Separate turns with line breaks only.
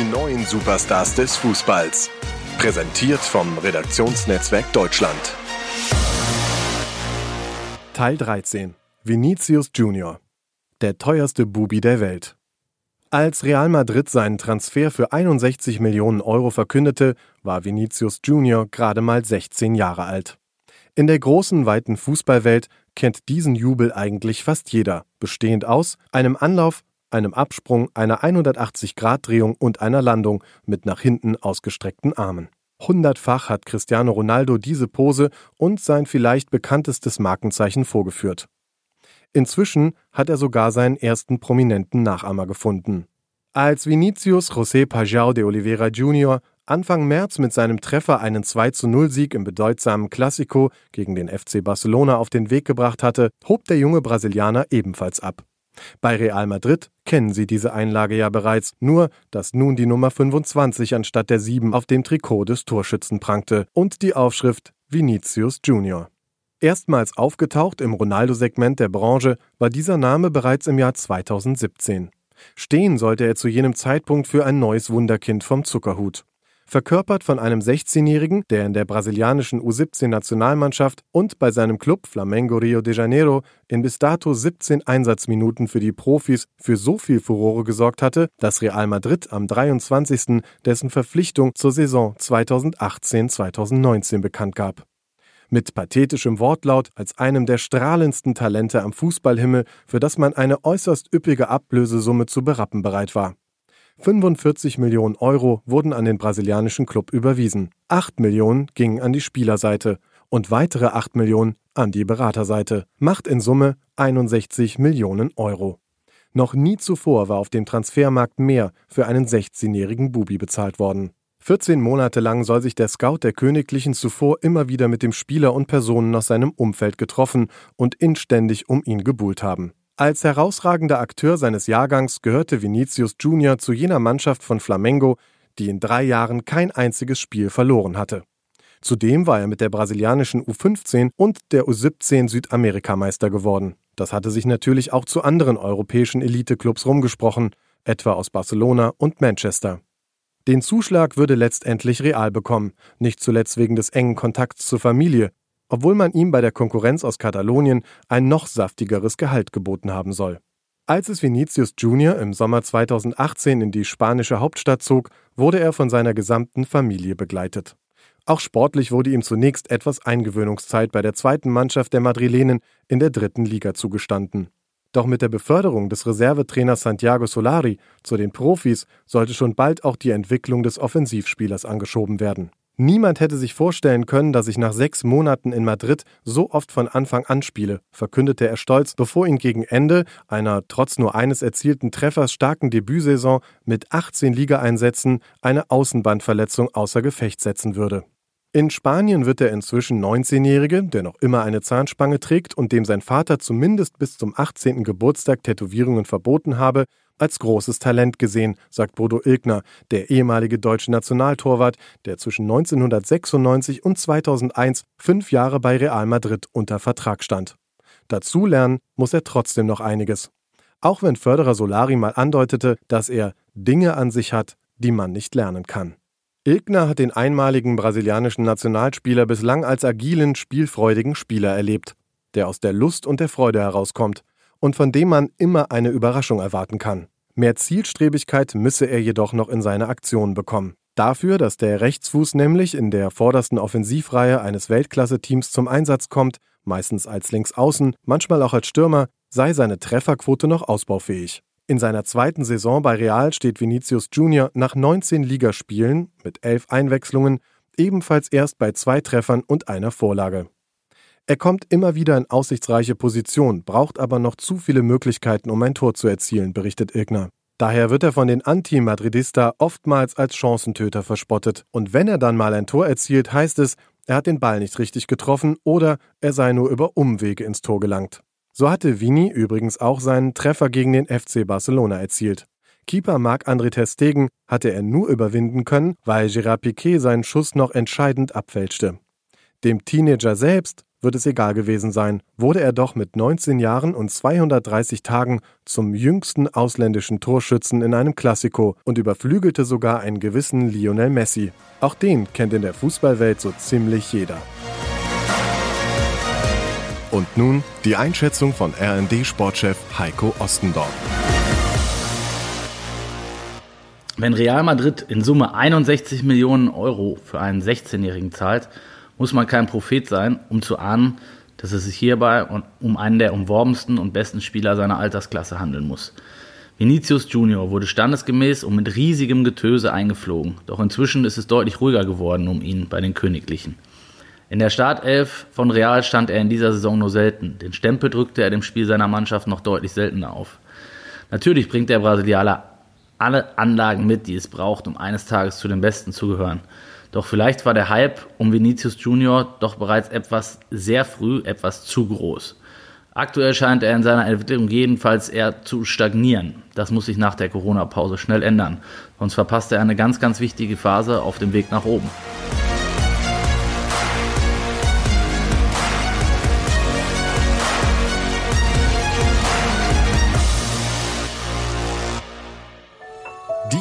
Die neuen Superstars des Fußballs. Präsentiert vom Redaktionsnetzwerk Deutschland.
Teil 13. Vinicius Junior. Der teuerste Bubi der Welt. Als Real Madrid seinen Transfer für 61 Millionen Euro verkündete, war Vinicius Junior gerade mal 16 Jahre alt. In der großen, weiten Fußballwelt kennt diesen Jubel eigentlich fast jeder, bestehend aus einem Anlauf, einem Absprung, einer 180-Grad-Drehung und einer Landung mit nach hinten ausgestreckten Armen. Hundertfach hat Cristiano Ronaldo diese Pose und sein vielleicht bekanntestes Markenzeichen vorgeführt. Inzwischen hat er sogar seinen ersten prominenten Nachahmer gefunden. Als Vinicius José Pajau de Oliveira Jr. Anfang März mit seinem Treffer einen 2-0-Sieg im bedeutsamen Classico gegen den FC Barcelona auf den Weg gebracht hatte, hob der junge Brasilianer ebenfalls ab. Bei Real Madrid kennen sie diese Einlage ja bereits, nur dass nun die Nummer 25 anstatt der 7 auf dem Trikot des Torschützen prangte und die Aufschrift Vinicius Junior. Erstmals aufgetaucht im Ronaldo-Segment der Branche war dieser Name bereits im Jahr 2017. Stehen sollte er zu jenem Zeitpunkt für ein neues Wunderkind vom Zuckerhut. Verkörpert von einem 16-Jährigen, der in der brasilianischen U17-Nationalmannschaft und bei seinem Club Flamengo Rio de Janeiro in bis dato 17 Einsatzminuten für die Profis für so viel Furore gesorgt hatte, dass Real Madrid am 23. dessen Verpflichtung zur Saison 2018-2019 bekannt gab mit pathetischem Wortlaut als einem der strahlendsten Talente am Fußballhimmel, für das man eine äußerst üppige Ablösesumme zu berappen bereit war. 45 Millionen Euro wurden an den brasilianischen Club überwiesen. 8 Millionen gingen an die Spielerseite und weitere 8 Millionen an die Beraterseite. Macht in Summe 61 Millionen Euro. Noch nie zuvor war auf dem Transfermarkt mehr für einen 16-jährigen Bubi bezahlt worden. 14 Monate lang soll sich der Scout der Königlichen zuvor immer wieder mit dem Spieler und Personen aus seinem Umfeld getroffen und inständig um ihn gebuhlt haben. Als herausragender Akteur seines Jahrgangs gehörte Vinicius Junior zu jener Mannschaft von Flamengo, die in drei Jahren kein einziges Spiel verloren hatte. Zudem war er mit der brasilianischen U15 und der U17 Südamerikameister geworden. Das hatte sich natürlich auch zu anderen europäischen Eliteclubs rumgesprochen, etwa aus Barcelona und Manchester. Den Zuschlag würde letztendlich Real bekommen, nicht zuletzt wegen des engen Kontakts zur Familie, obwohl man ihm bei der Konkurrenz aus Katalonien ein noch saftigeres Gehalt geboten haben soll. Als es Vinicius Jr. im Sommer 2018 in die spanische Hauptstadt zog, wurde er von seiner gesamten Familie begleitet. Auch sportlich wurde ihm zunächst etwas Eingewöhnungszeit bei der zweiten Mannschaft der Madrilenen in der dritten Liga zugestanden. Doch mit der Beförderung des Reservetrainers Santiago Solari zu den Profis sollte schon bald auch die Entwicklung des Offensivspielers angeschoben werden. Niemand hätte sich vorstellen können, dass ich nach sechs Monaten in Madrid so oft von Anfang an spiele, verkündete er stolz, bevor ihn gegen Ende einer trotz nur eines erzielten Treffers starken Debütsaison mit 18 Ligaeinsätzen eine Außenbandverletzung außer Gefecht setzen würde. In Spanien wird der inzwischen 19-Jährige, der noch immer eine Zahnspange trägt und dem sein Vater zumindest bis zum 18. Geburtstag Tätowierungen verboten habe, als großes Talent gesehen, sagt Bodo Ilgner, der ehemalige deutsche Nationaltorwart, der zwischen 1996 und 2001 fünf Jahre bei Real Madrid unter Vertrag stand. Dazu lernen muss er trotzdem noch einiges. Auch wenn Förderer Solari mal andeutete, dass er Dinge an sich hat, die man nicht lernen kann. Ilgner hat den einmaligen brasilianischen Nationalspieler bislang als agilen, spielfreudigen Spieler erlebt, der aus der Lust und der Freude herauskommt und von dem man immer eine Überraschung erwarten kann. Mehr Zielstrebigkeit müsse er jedoch noch in seine Aktionen bekommen. Dafür, dass der Rechtsfuß nämlich in der vordersten Offensivreihe eines Weltklasse-Teams zum Einsatz kommt, meistens als Linksaußen, manchmal auch als Stürmer, sei seine Trefferquote noch ausbaufähig. In seiner zweiten Saison bei Real steht Vinicius Junior nach 19 Ligaspielen mit elf Einwechslungen ebenfalls erst bei zwei Treffern und einer Vorlage. Er kommt immer wieder in aussichtsreiche Position, braucht aber noch zu viele Möglichkeiten, um ein Tor zu erzielen, berichtet Ilgner. Daher wird er von den Anti-Madridista oftmals als Chancentöter verspottet. Und wenn er dann mal ein Tor erzielt, heißt es, er hat den Ball nicht richtig getroffen oder er sei nur über Umwege ins Tor gelangt. So hatte Vini übrigens auch seinen Treffer gegen den FC Barcelona erzielt. Keeper Marc-André Ter Stegen hatte er nur überwinden können, weil Gérard Piquet seinen Schuss noch entscheidend abfälschte. Dem Teenager selbst wird es egal gewesen sein, wurde er doch mit 19 Jahren und 230 Tagen zum jüngsten ausländischen Torschützen in einem Klassiko und überflügelte sogar einen gewissen Lionel Messi. Auch den kennt in der Fußballwelt so ziemlich jeder.
Und nun die Einschätzung von RND-Sportchef Heiko Ostendorf.
Wenn Real Madrid in Summe 61 Millionen Euro für einen 16-Jährigen zahlt, muss man kein Prophet sein, um zu ahnen, dass es sich hierbei um einen der umworbensten und besten Spieler seiner Altersklasse handeln muss. Vinicius Junior wurde standesgemäß und mit riesigem Getöse eingeflogen, doch inzwischen ist es deutlich ruhiger geworden um ihn bei den Königlichen. In der Startelf von Real stand er in dieser Saison nur selten. Den Stempel drückte er dem Spiel seiner Mannschaft noch deutlich seltener auf. Natürlich bringt der Brasilianer alle Anlagen mit, die es braucht, um eines Tages zu den Besten zu gehören. Doch vielleicht war der Hype um Vinicius Junior doch bereits etwas sehr früh, etwas zu groß. Aktuell scheint er in seiner Entwicklung jedenfalls eher zu stagnieren. Das muss sich nach der Corona-Pause schnell ändern, sonst verpasst er eine ganz, ganz wichtige Phase auf dem Weg nach oben.